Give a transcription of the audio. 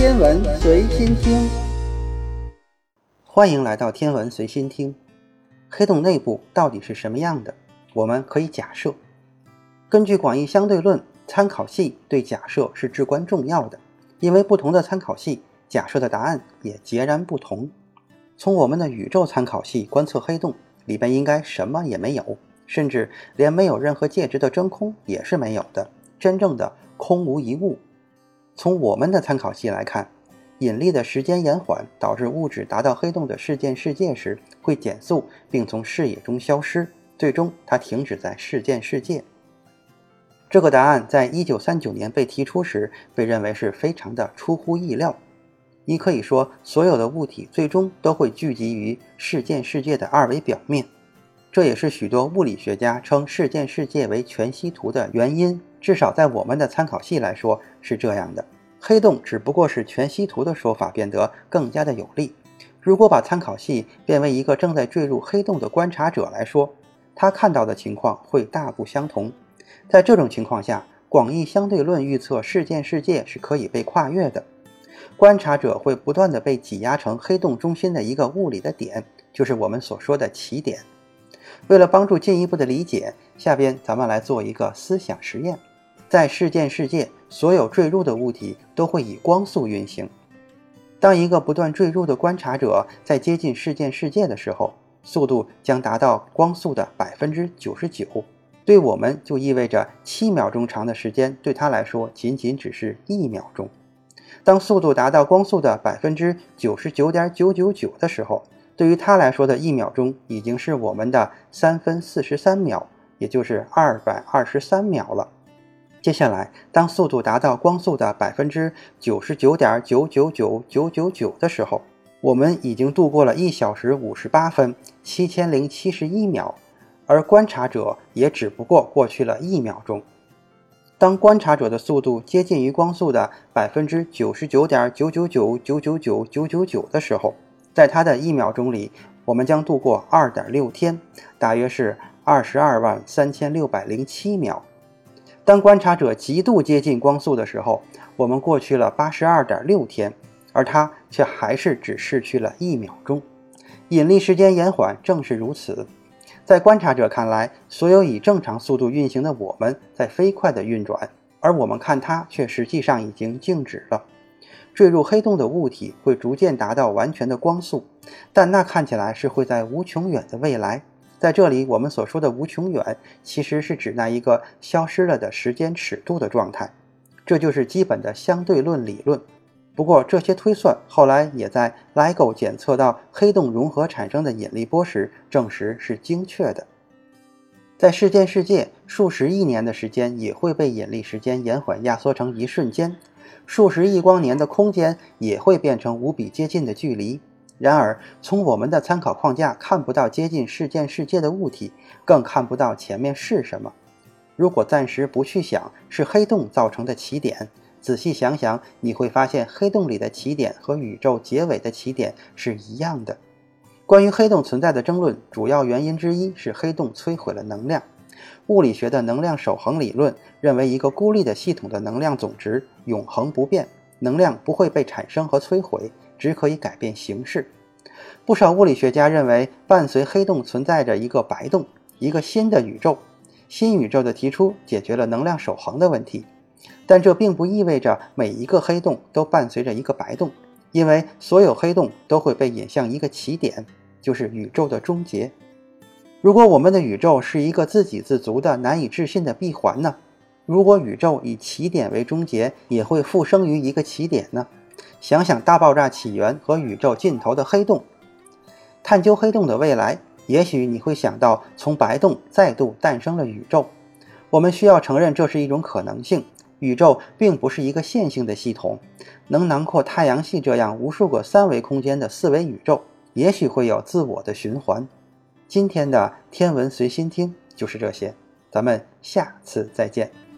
天文随心听，欢迎来到天文随心听。黑洞内部到底是什么样的？我们可以假设。根据广义相对论，参考系对假设是至关重要的，因为不同的参考系假设的答案也截然不同。从我们的宇宙参考系观测黑洞，里边应该什么也没有，甚至连没有任何介质的真空也是没有的，真正的空无一物。从我们的参考系来看，引力的时间延缓导致物质达到黑洞的事件世界时会减速，并从视野中消失，最终它停止在事件世界。这个答案在一九三九年被提出时，被认为是非常的出乎意料。你可以说，所有的物体最终都会聚集于事件世界的二维表面，这也是许多物理学家称事件世界为全息图的原因。至少在我们的参考系来说是这样的。黑洞只不过是全息图的说法变得更加的有力。如果把参考系变为一个正在坠入黑洞的观察者来说，他看到的情况会大不相同。在这种情况下，广义相对论预测事件世界是可以被跨越的。观察者会不断的被挤压成黑洞中心的一个物理的点，就是我们所说的起点。为了帮助进一步的理解，下边咱们来做一个思想实验。在事件世界，所有坠入的物体都会以光速运行。当一个不断坠入的观察者在接近事件世界的时候，速度将达到光速的百分之九十九。对我们就意味着七秒钟长的时间，对他来说仅仅只是一秒钟。当速度达到光速的百分之九十九点九九九的时候，对于他来说的一秒钟已经是我们的三分四十三秒，也就是二百二十三秒了。接下来，当速度达到光速的百分之九十九点九九九九九九的时候，我们已经度过了一小时五十八分七千零七十一秒，而观察者也只不过过去了一秒钟。当观察者的速度接近于光速的百分之九十九点九九九九九九九九九的时候，在他的一秒钟里，我们将度过二点六天，大约是二十二万三千六百零七秒。当观察者极度接近光速的时候，我们过去了八十二点六天，而他却还是只逝去了一秒钟。引力时间延缓正是如此。在观察者看来，所有以正常速度运行的我们在飞快地运转，而我们看它却实际上已经静止了。坠入黑洞的物体会逐渐达到完全的光速，但那看起来是会在无穷远的未来。在这里，我们所说的无穷远，其实是指那一个消失了的时间尺度的状态。这就是基本的相对论理论。不过，这些推算后来也在 LIGO 检测到黑洞融合产生的引力波时证实是精确的。在事件世界，数十亿年的时间也会被引力时间延缓压缩成一瞬间，数十亿光年的空间也会变成无比接近的距离。然而，从我们的参考框架看不到接近事件世界的物体，更看不到前面是什么。如果暂时不去想是黑洞造成的起点，仔细想想，你会发现黑洞里的起点和宇宙结尾的起点是一样的。关于黑洞存在的争论，主要原因之一是黑洞摧毁了能量。物理学的能量守恒理论认为，一个孤立的系统的能量总值永恒不变，能量不会被产生和摧毁。只可以改变形式。不少物理学家认为，伴随黑洞存在着一个白洞，一个新的宇宙。新宇宙的提出解决了能量守恒的问题，但这并不意味着每一个黑洞都伴随着一个白洞，因为所有黑洞都会被引向一个起点，就是宇宙的终结。如果我们的宇宙是一个自给自足的难以置信的闭环呢？如果宇宙以起点为终结，也会复生于一个起点呢？想想大爆炸起源和宇宙尽头的黑洞，探究黑洞的未来，也许你会想到从白洞再度诞生了宇宙。我们需要承认这是一种可能性。宇宙并不是一个线性的系统，能囊括太阳系这样无数个三维空间的四维宇宙，也许会有自我的循环。今天的天文随心听就是这些，咱们下次再见。